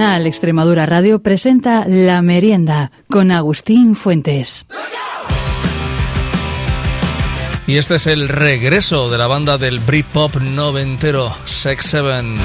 Canal Extremadura Radio presenta La Merienda con Agustín Fuentes. Y este es el regreso de la banda del Britpop noventero, Sex Seven.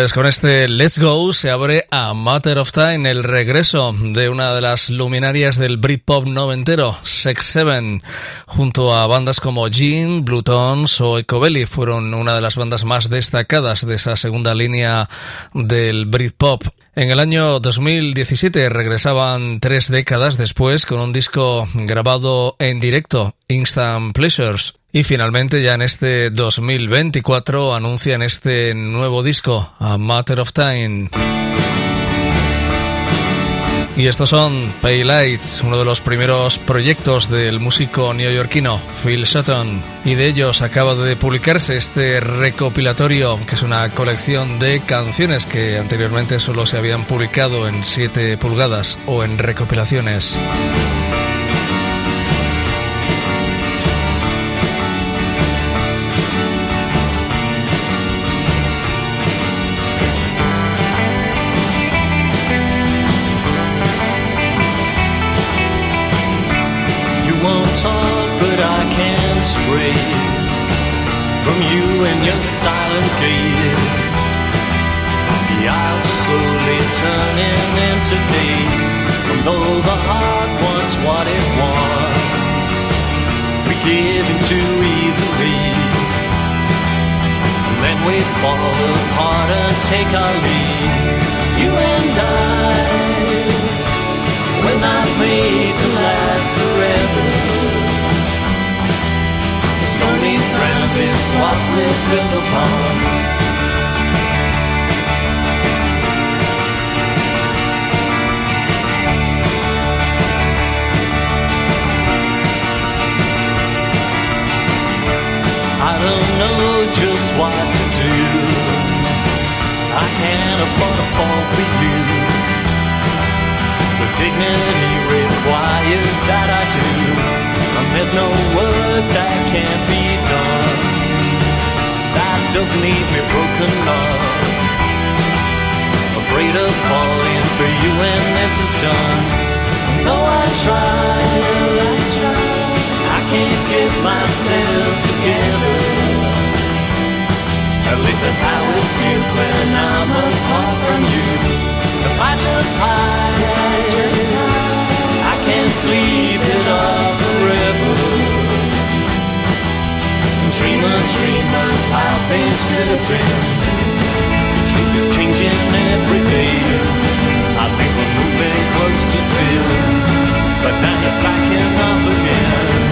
Pues con este Let's Go se abre a Matter of Time el regreso de una de las luminarias del Britpop noventero, Sex Seven, junto a bandas como Jean, Bluetones o Ecobelly, fueron una de las bandas más destacadas de esa segunda línea del Britpop. En el año 2017 regresaban tres décadas después con un disco grabado en directo, Instant Pleasures, y finalmente ya en este 2024 anuncian este nuevo disco, A Matter of Time. Y estos son Pay Lights, uno de los primeros proyectos del músico neoyorquino Phil Sutton. Y de ellos acaba de publicarse este recopilatorio, que es una colección de canciones que anteriormente solo se habían publicado en 7 pulgadas o en recopilaciones. Silent gate. The aisles are slowly turning into days. And though the heart wants what it wants, we give in too easily. And then we fall apart and take our leave. You and I, we're not made to last stony ground is what we're built upon. I don't know just what to do. I can't afford to fall for you. The dignity there's no word that can't be done That doesn't leave me broken up Afraid of falling for you when this is done. Though I try, I try. I can't get myself together. At least that's how it feels when I'm apart from you. If I just hide, I just hide sleeping the river. Dreamer, dreamer, truth is changing. I think we're moving closer still, but backing up again.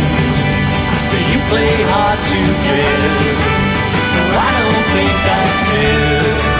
Do you play hard to get? No, I don't think that's it.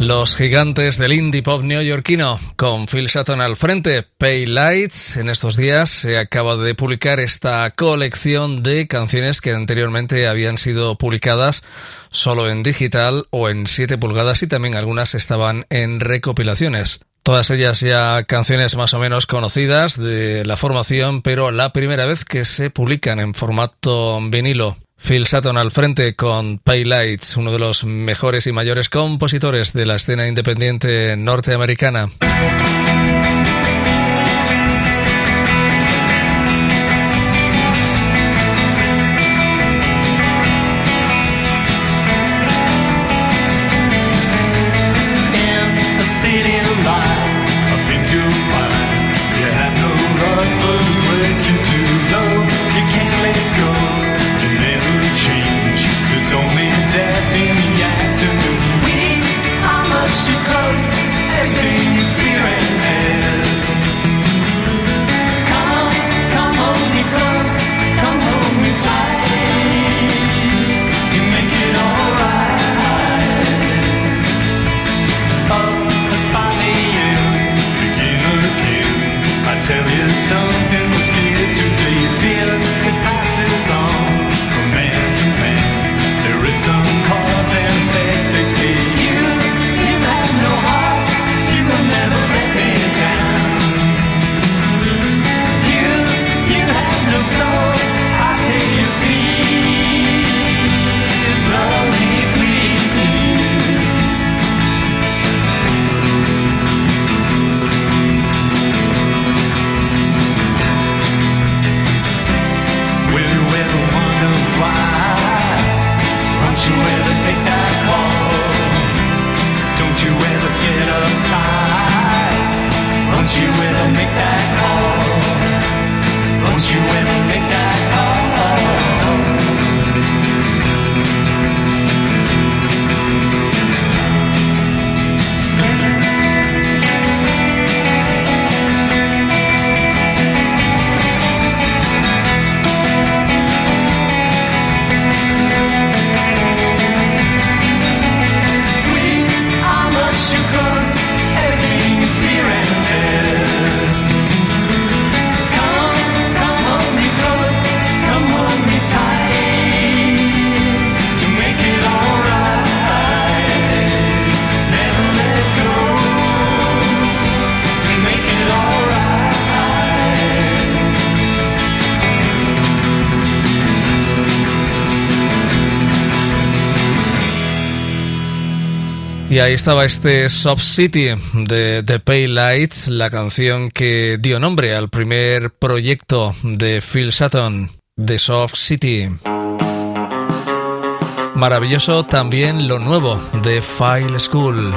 Los gigantes del indie pop neoyorquino, con Phil Sutton al frente, Pay Lights. En estos días se acaba de publicar esta colección de canciones que anteriormente habían sido publicadas solo en digital o en 7 pulgadas y también algunas estaban en recopilaciones. Todas ellas ya canciones más o menos conocidas de la formación, pero la primera vez que se publican en formato vinilo. Phil Sutton al frente con Pay Lights, uno de los mejores y mayores compositores de la escena independiente norteamericana. make that call? Won't you ever make that call? Y ahí estaba este Soft City de The Pay Lights, la canción que dio nombre al primer proyecto de Phil Sutton, The Soft City. Maravilloso también lo nuevo de File School.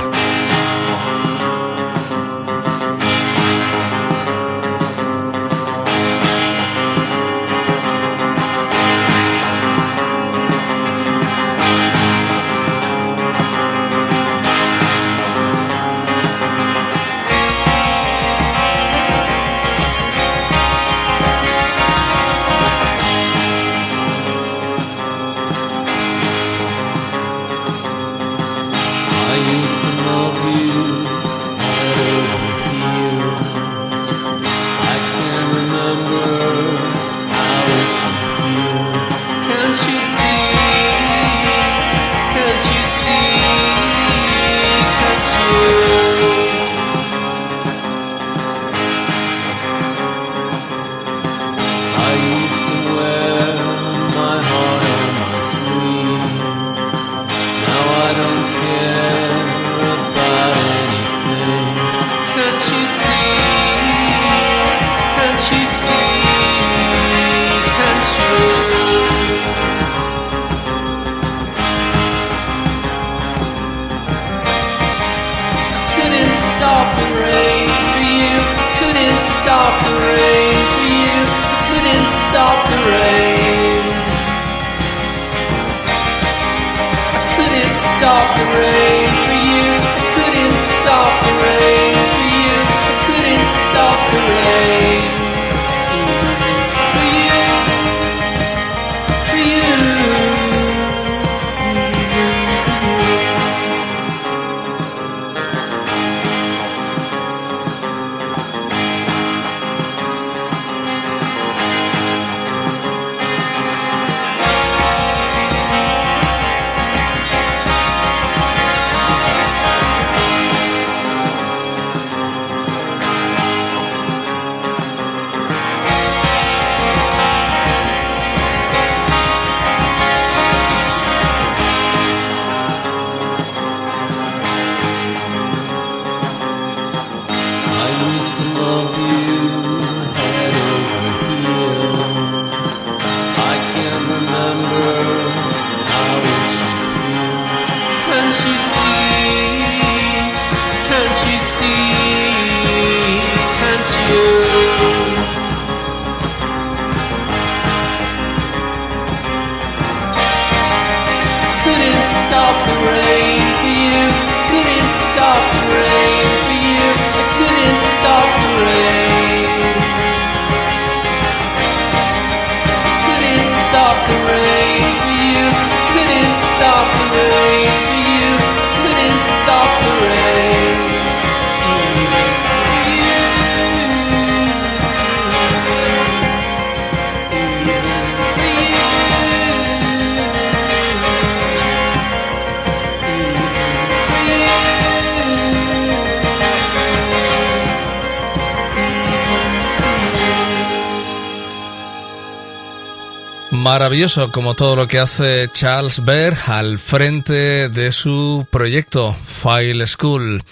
Maravilloso como todo lo que hace Charles Baer al frente de su proyecto File School.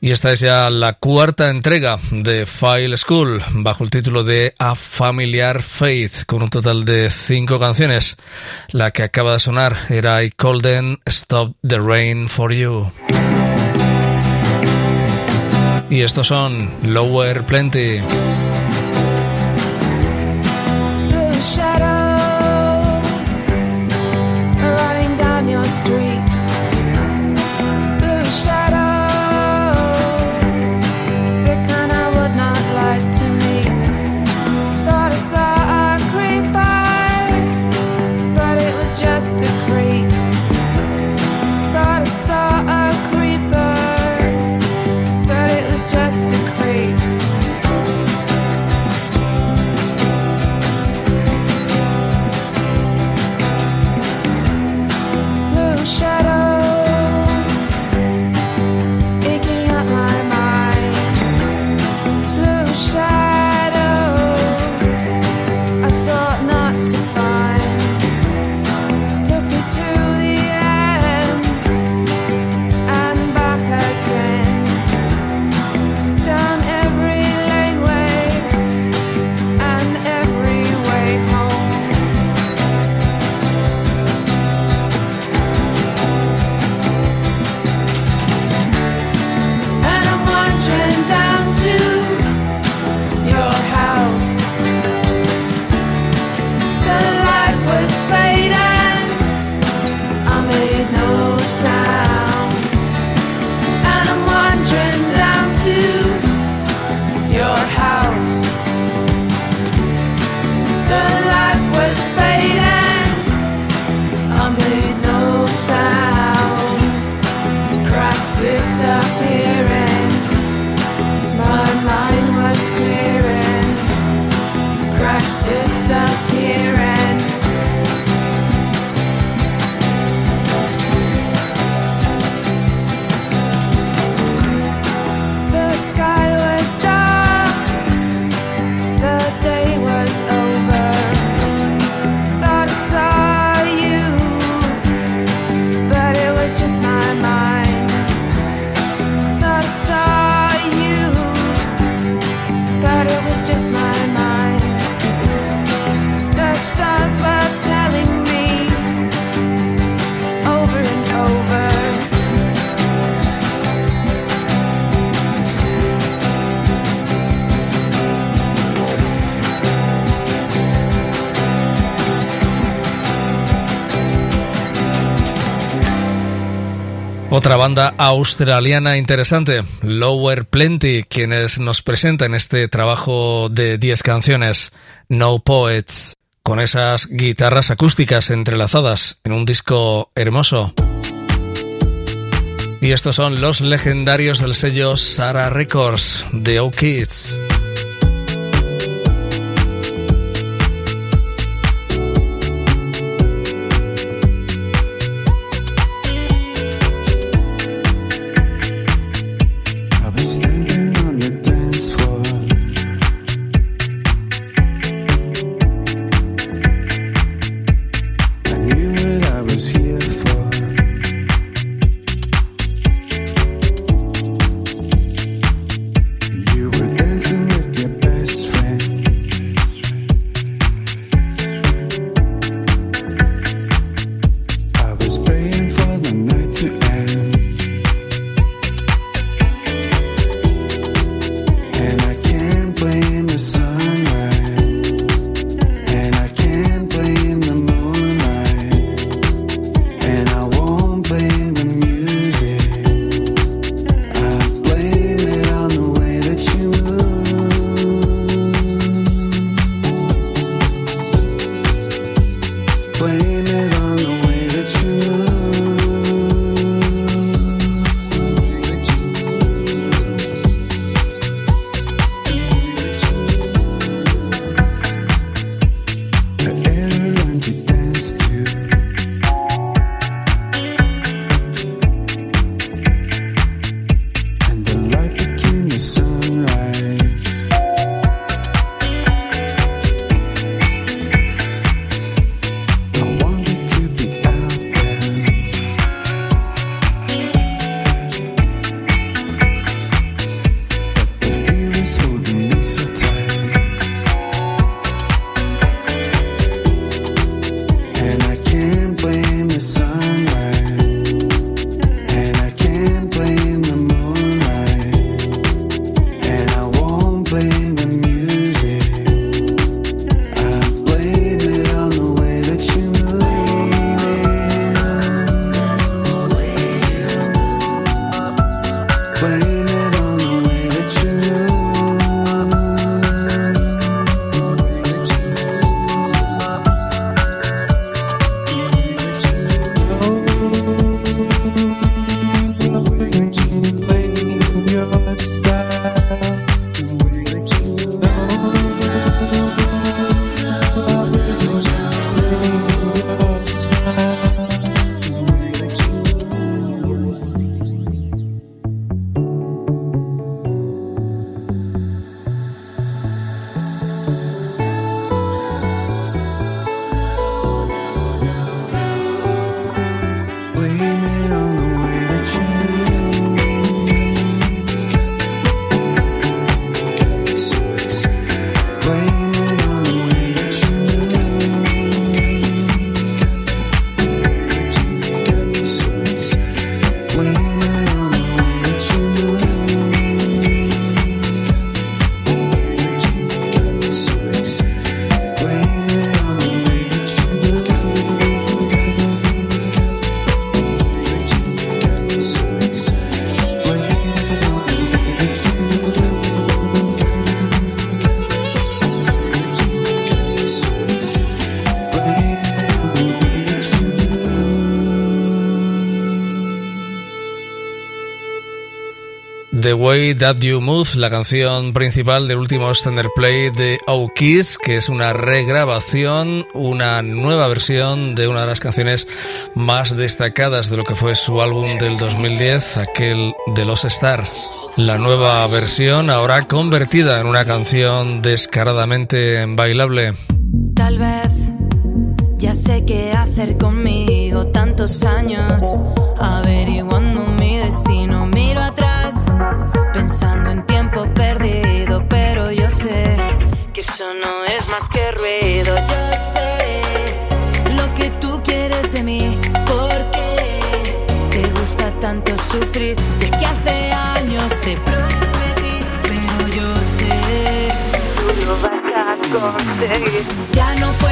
Y esta es ya la cuarta entrega de File School bajo el título de A Familiar Faith con un total de cinco canciones. La que acaba de sonar era I Them Stop the Rain for You. Y estos son Lower Plenty. Otra banda australiana interesante, Lower Plenty, quienes nos presentan este trabajo de 10 canciones, No Poets, con esas guitarras acústicas entrelazadas en un disco hermoso. Y estos son los legendarios del sello Sarah Records de O Kids. The Way That You Move, la canción principal del último extender play de O Kiss, que es una regrabación, una nueva versión de una de las canciones más destacadas de lo que fue su álbum del 2010, aquel de los Stars. La nueva versión ahora convertida en una canción descaradamente bailable. Tal vez ya sé qué hacer conmigo tantos años averiguando mi destino. Sufrir. De que hace años te prometí, pero yo sé tú lo vas a conseguir. Ya no puedo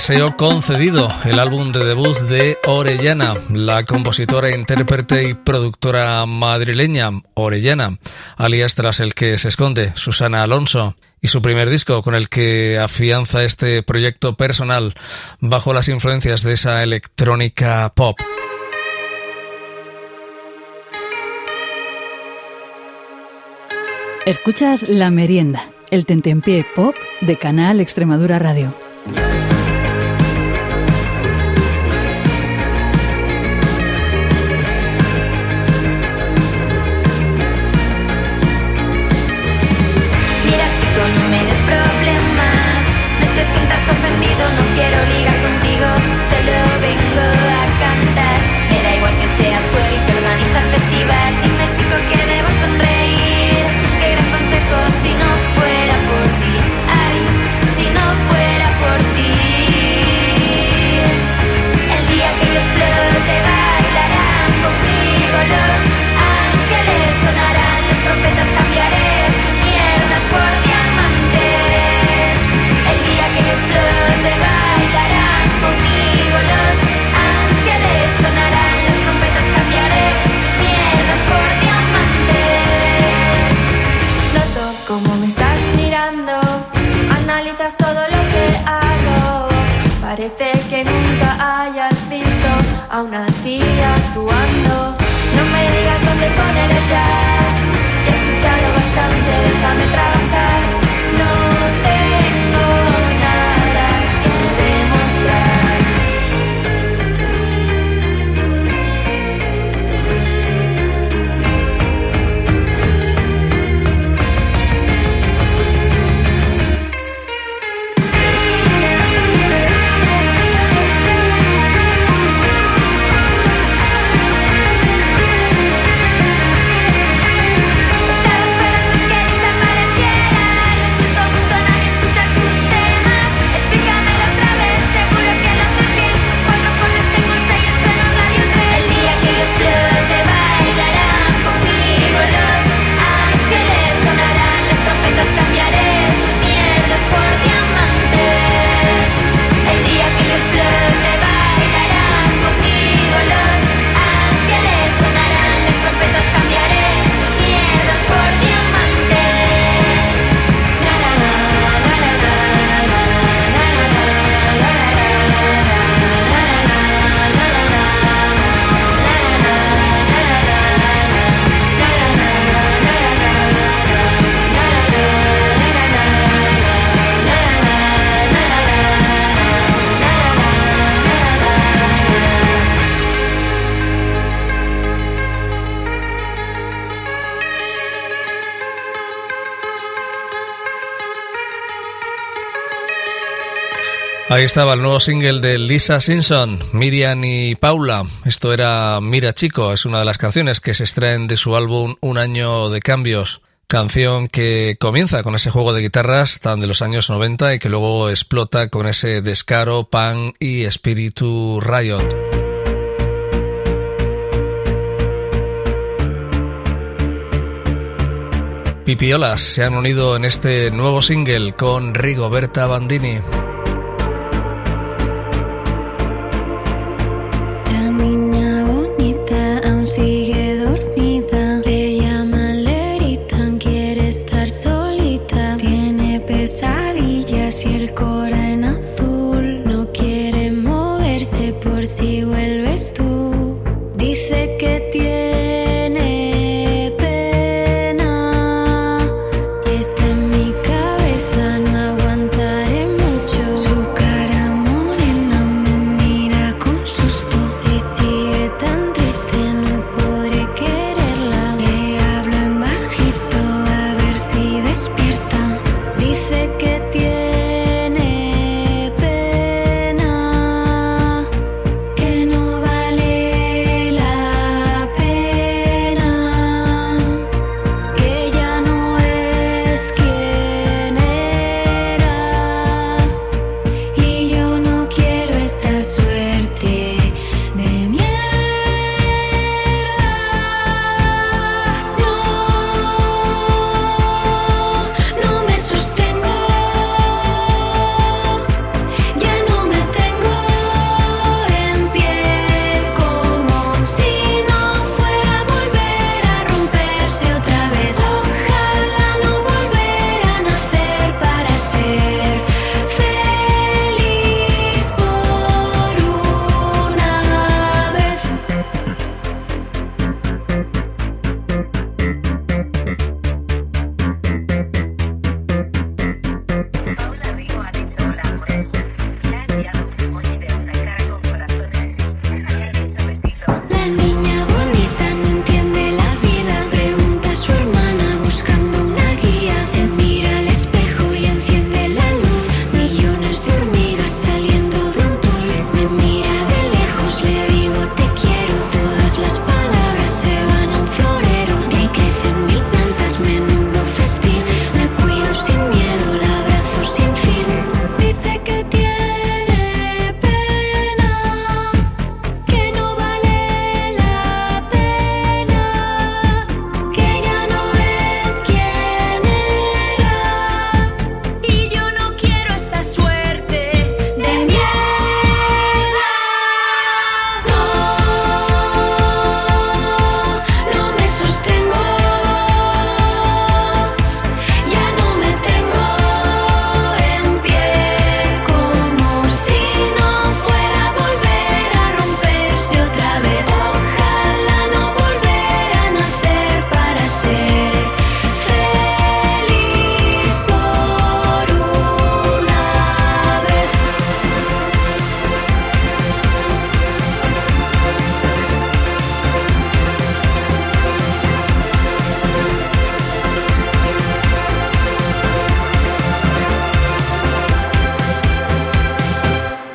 Deseo Concedido, el álbum de debut de Orellana, la compositora, intérprete y productora madrileña Orellana, alias tras el que se esconde Susana Alonso, y su primer disco con el que afianza este proyecto personal bajo las influencias de esa electrónica pop. Escuchas La Merienda, el tentempié pop de Canal Extremadura Radio. Ahí estaba el nuevo single de Lisa Simpson, Miriam y Paula. Esto era Mira Chico, es una de las canciones que se extraen de su álbum Un año de cambios. Canción que comienza con ese juego de guitarras tan de los años 90 y que luego explota con ese descaro, pan y espíritu riot. Pipiolas se han unido en este nuevo single con Rigoberta Bandini.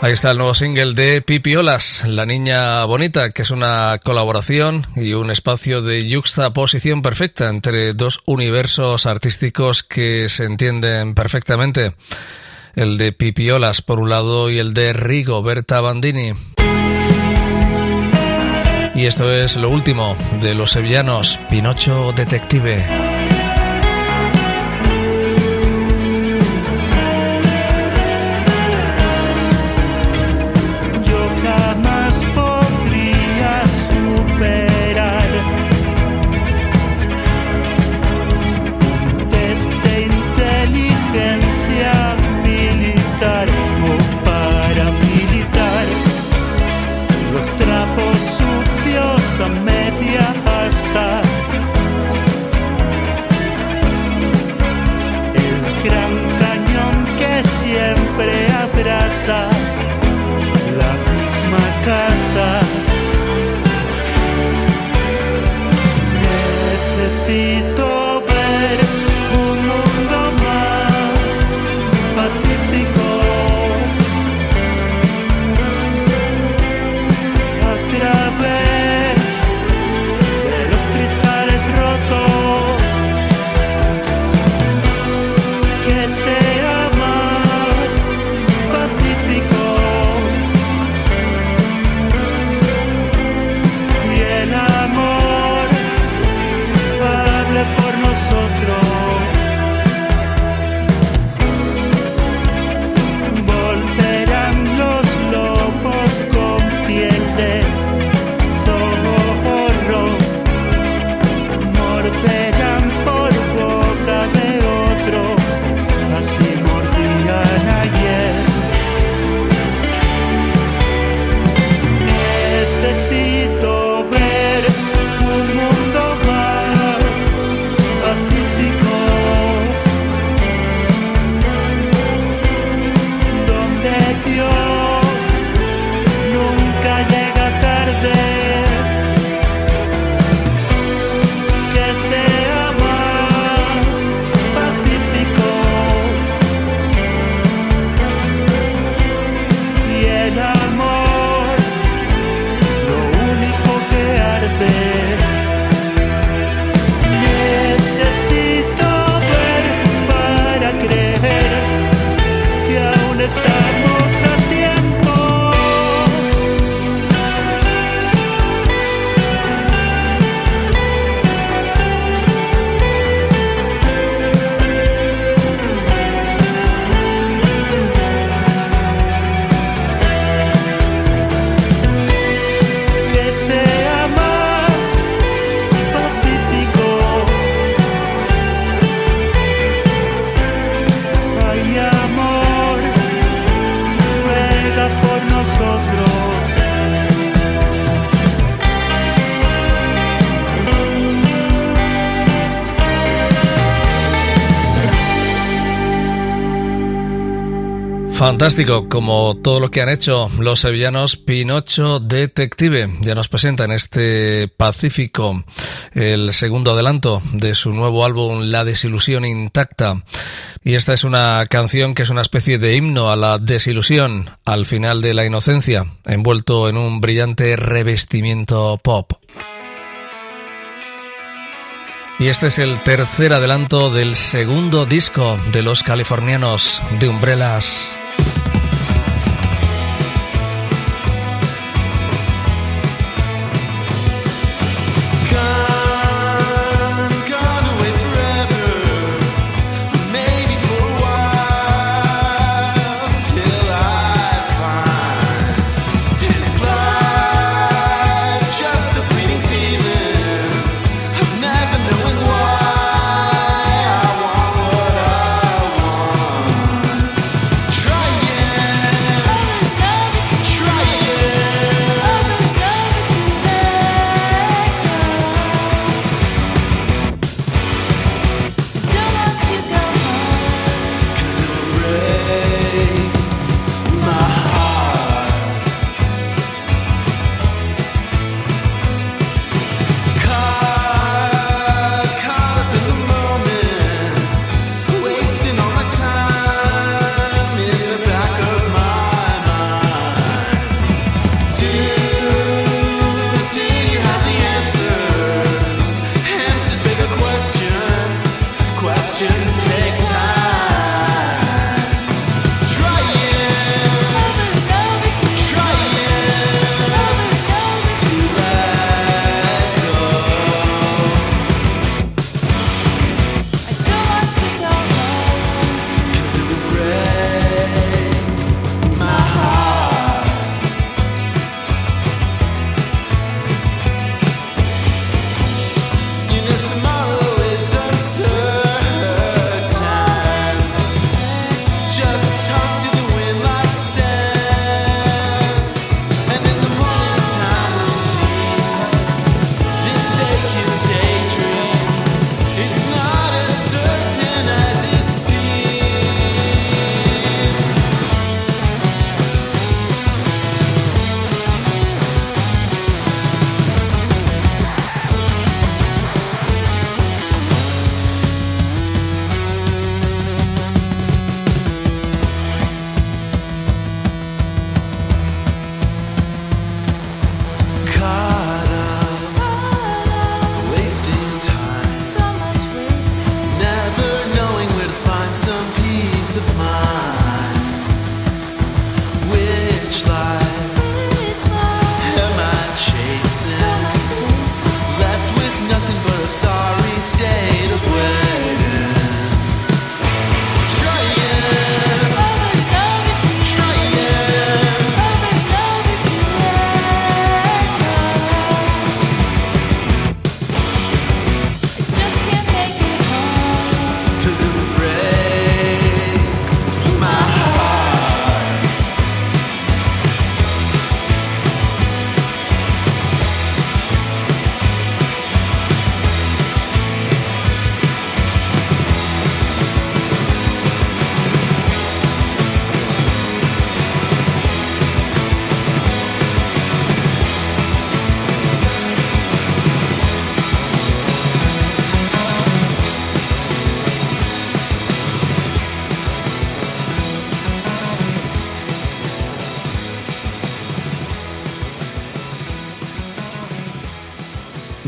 Ahí está el nuevo single de Pipiolas, La Niña Bonita, que es una colaboración y un espacio de juxtaposición perfecta entre dos universos artísticos que se entienden perfectamente. El de Pipiolas por un lado y el de Rigoberta Bandini. Y esto es lo último de los sevillanos, Pinocho Detective. Fantástico, como todo lo que han hecho los sevillanos Pinocho Detective. Ya nos presentan este Pacífico, el segundo adelanto de su nuevo álbum La desilusión intacta. Y esta es una canción que es una especie de himno a la desilusión al final de la inocencia, envuelto en un brillante revestimiento pop. Y este es el tercer adelanto del segundo disco de los californianos de Umbrellas.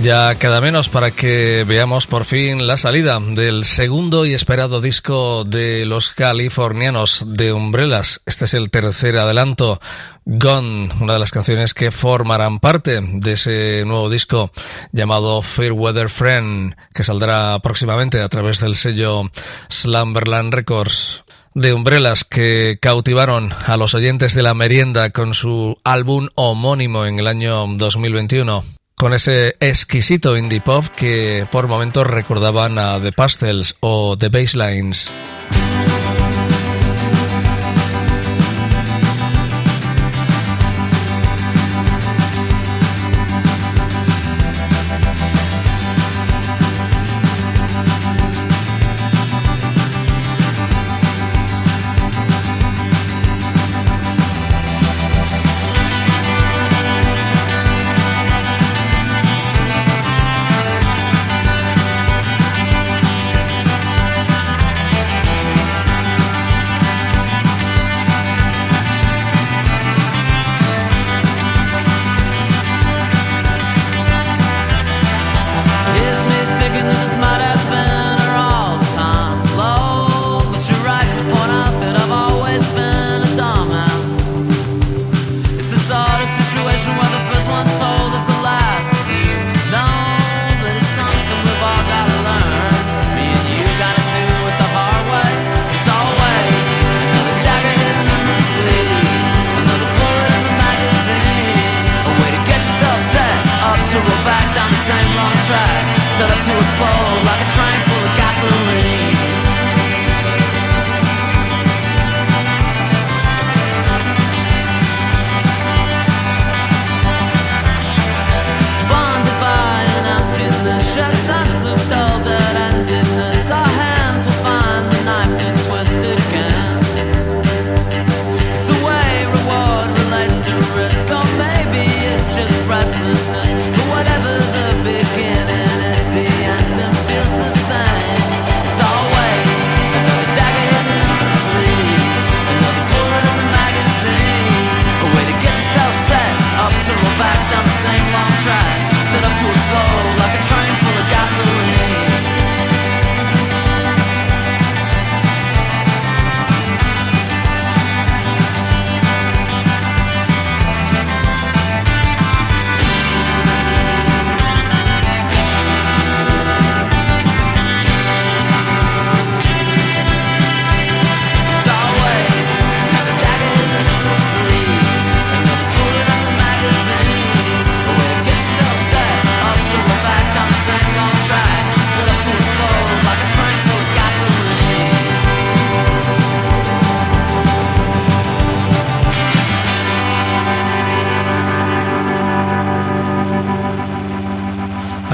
Ya queda menos para que veamos por fin la salida del segundo y esperado disco de los californianos de Umbrellas. Este es el tercer adelanto, Gone, una de las canciones que formarán parte de ese nuevo disco llamado Fairweather Friend, que saldrá próximamente a través del sello Slumberland Records de Umbrellas que cautivaron a los oyentes de la merienda con su álbum homónimo en el año 2021 con ese exquisito indie pop que por momentos recordaban a The Pastels o The Basslines.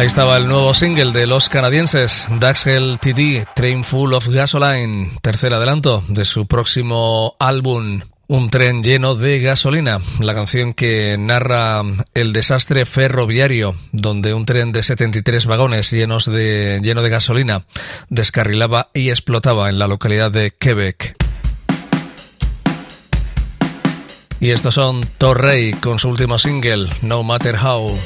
Ahí estaba el nuevo single de los canadienses, Daxel TD, Train Full of Gasoline, tercer adelanto de su próximo álbum. Un tren lleno de gasolina, la canción que narra el desastre ferroviario, donde un tren de 73 vagones llenos de, lleno de gasolina descarrilaba y explotaba en la localidad de Quebec. Y estos son Torrey con su último single, No Matter How.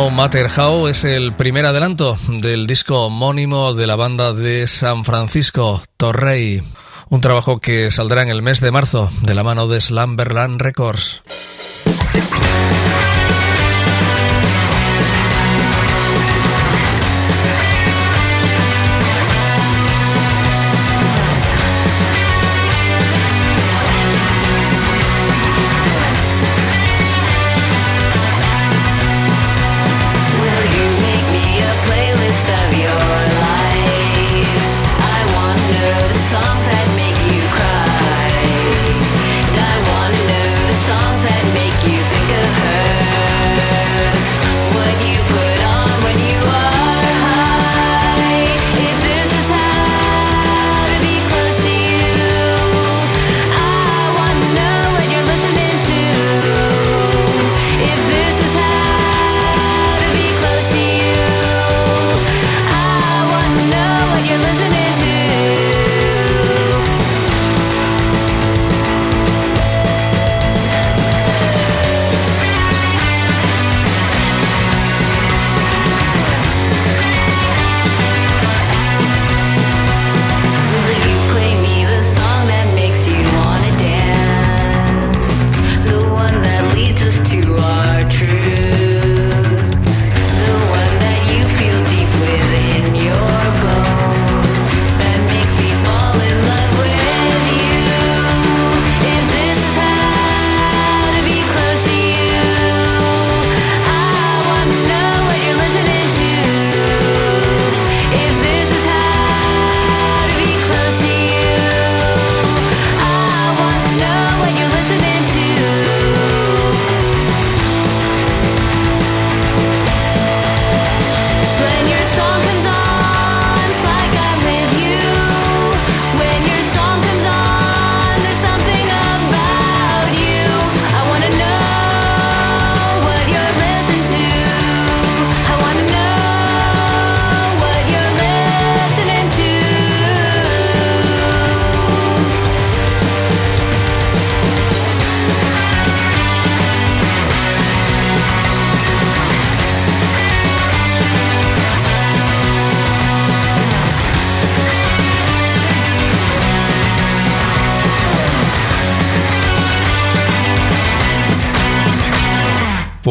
No Matter es el primer adelanto del disco homónimo de la banda de San Francisco, Torrey. Un trabajo que saldrá en el mes de marzo de la mano de Slumberland Records.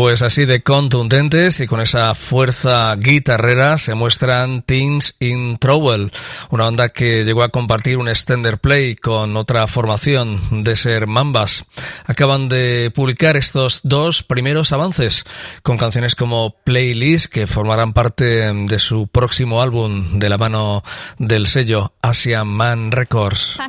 Pues así de contundentes y con esa fuerza guitarrera se muestran Teens in Trouble, una banda que llegó a compartir un extender play con otra formación de ser Mambas. Acaban de publicar estos dos primeros avances con canciones como Playlist que formarán parte de su próximo álbum de la mano del sello Asian Man Records.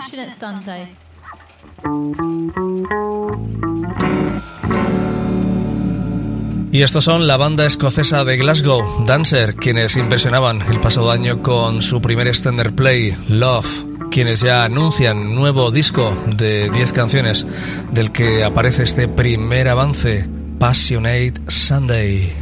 Y estos son la banda escocesa de Glasgow, Dancer, quienes impresionaban el pasado año con su primer extender play, Love, quienes ya anuncian nuevo disco de 10 canciones, del que aparece este primer avance, Passionate Sunday.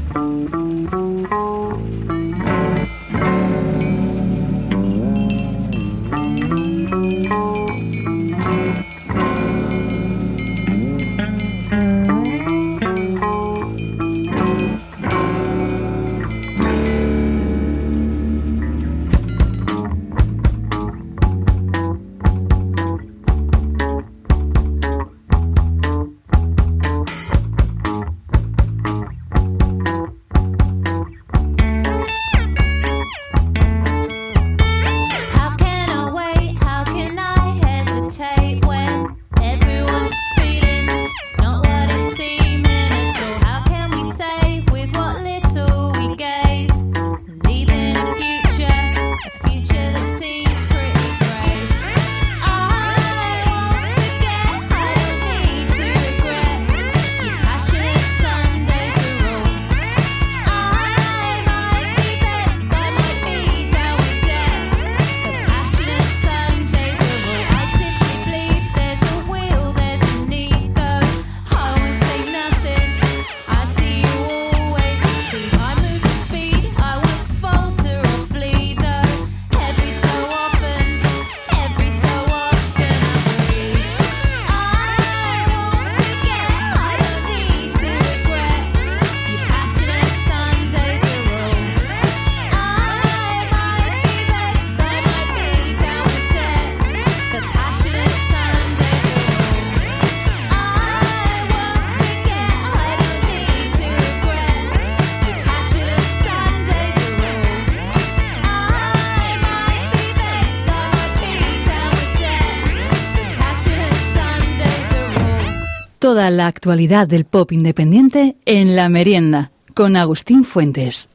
La actualidad del pop independiente en La Merienda, con Agustín Fuentes.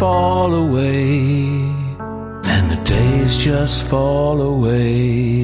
Fall away and the days just fall away.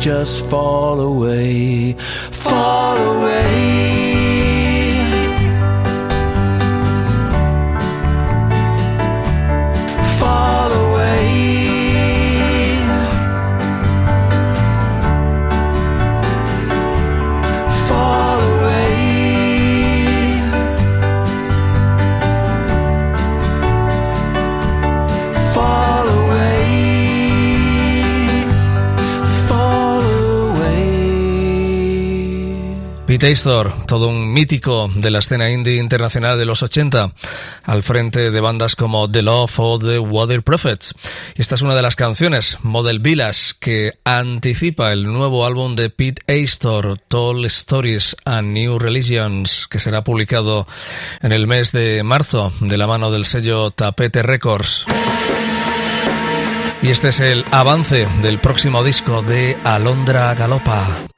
Just fall away, Astor, todo un mítico de la escena indie internacional de los 80, al frente de bandas como The Love o The Water Prophets. Esta es una de las canciones, Model Villas, que anticipa el nuevo álbum de Pete Astor, Tall Stories and New Religions, que será publicado en el mes de marzo de la mano del sello Tapete Records. Y este es el avance del próximo disco de Alondra Galopa.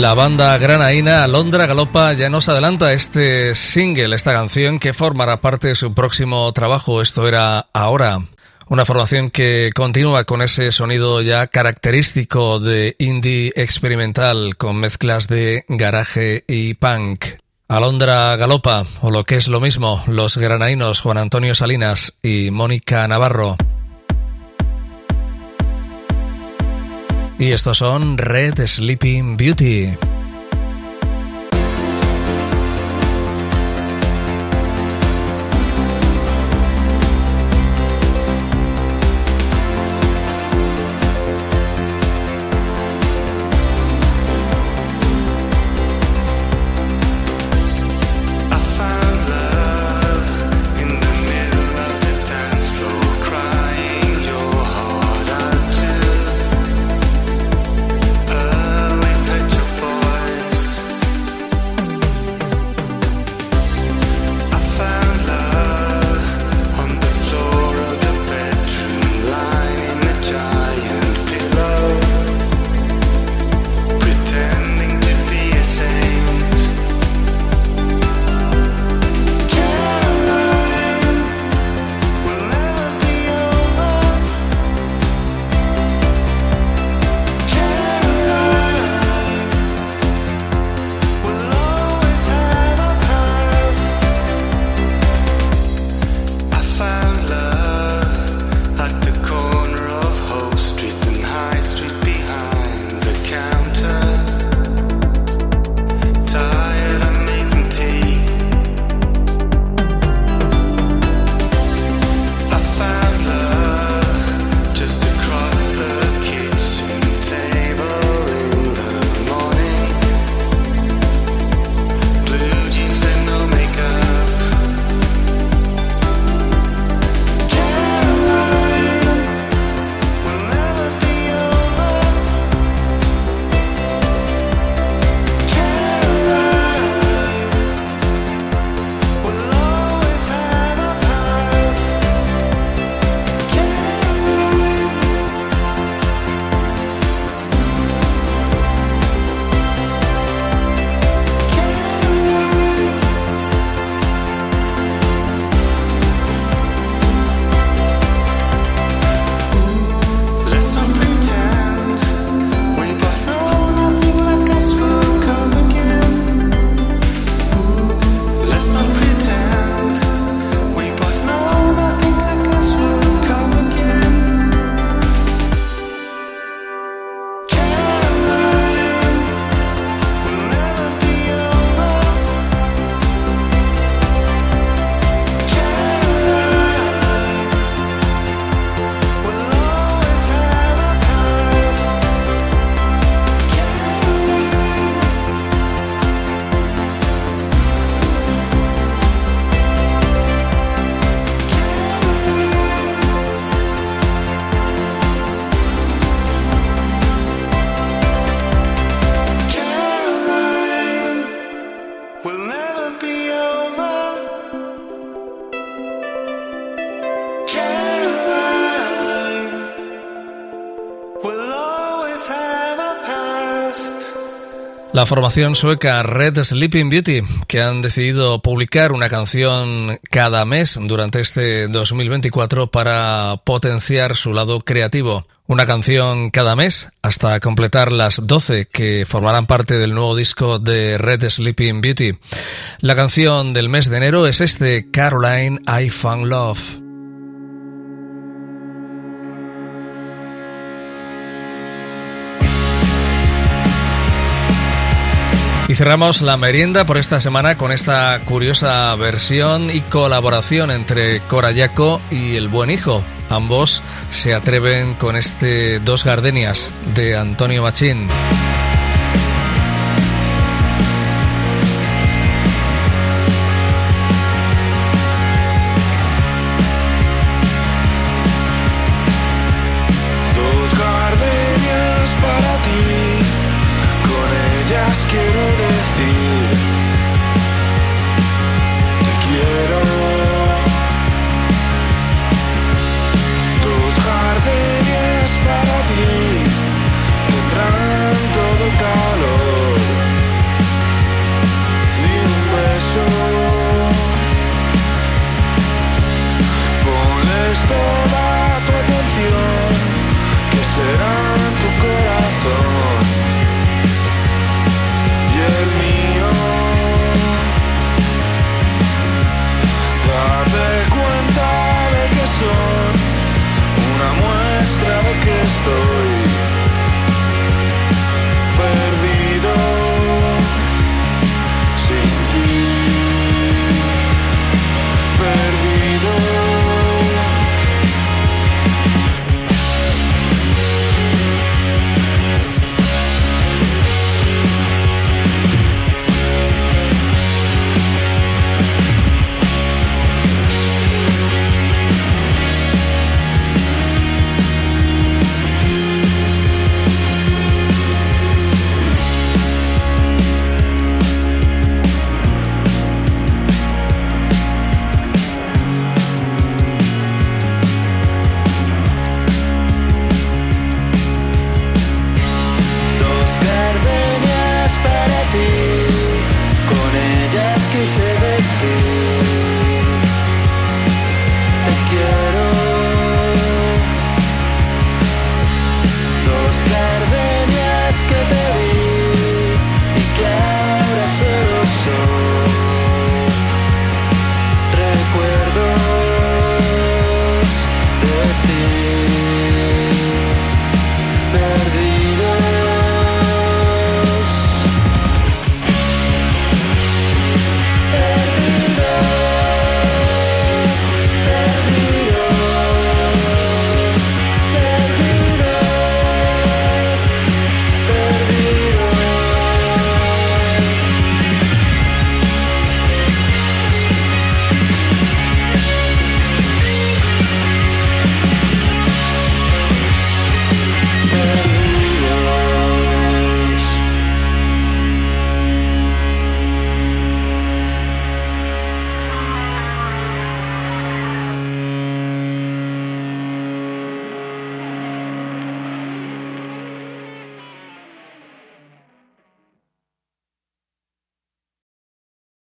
La banda granaína Alondra Galopa ya nos adelanta este single, esta canción que formará parte de su próximo trabajo. Esto era Ahora. Una formación que continúa con ese sonido ya característico de indie experimental con mezclas de garaje y punk. Alondra Galopa, o lo que es lo mismo, los granaínos Juan Antonio Salinas y Mónica Navarro. Y estos son Red Sleeping Beauty. La formación sueca Red Sleeping Beauty, que han decidido publicar una canción cada mes durante este 2024 para potenciar su lado creativo. Una canción cada mes hasta completar las 12 que formarán parte del nuevo disco de Red Sleeping Beauty. La canción del mes de enero es este Caroline I Found Love. Y cerramos la merienda por esta semana con esta curiosa versión y colaboración entre Corayaco y El Buen Hijo. Ambos se atreven con este Dos Gardenias de Antonio Machín.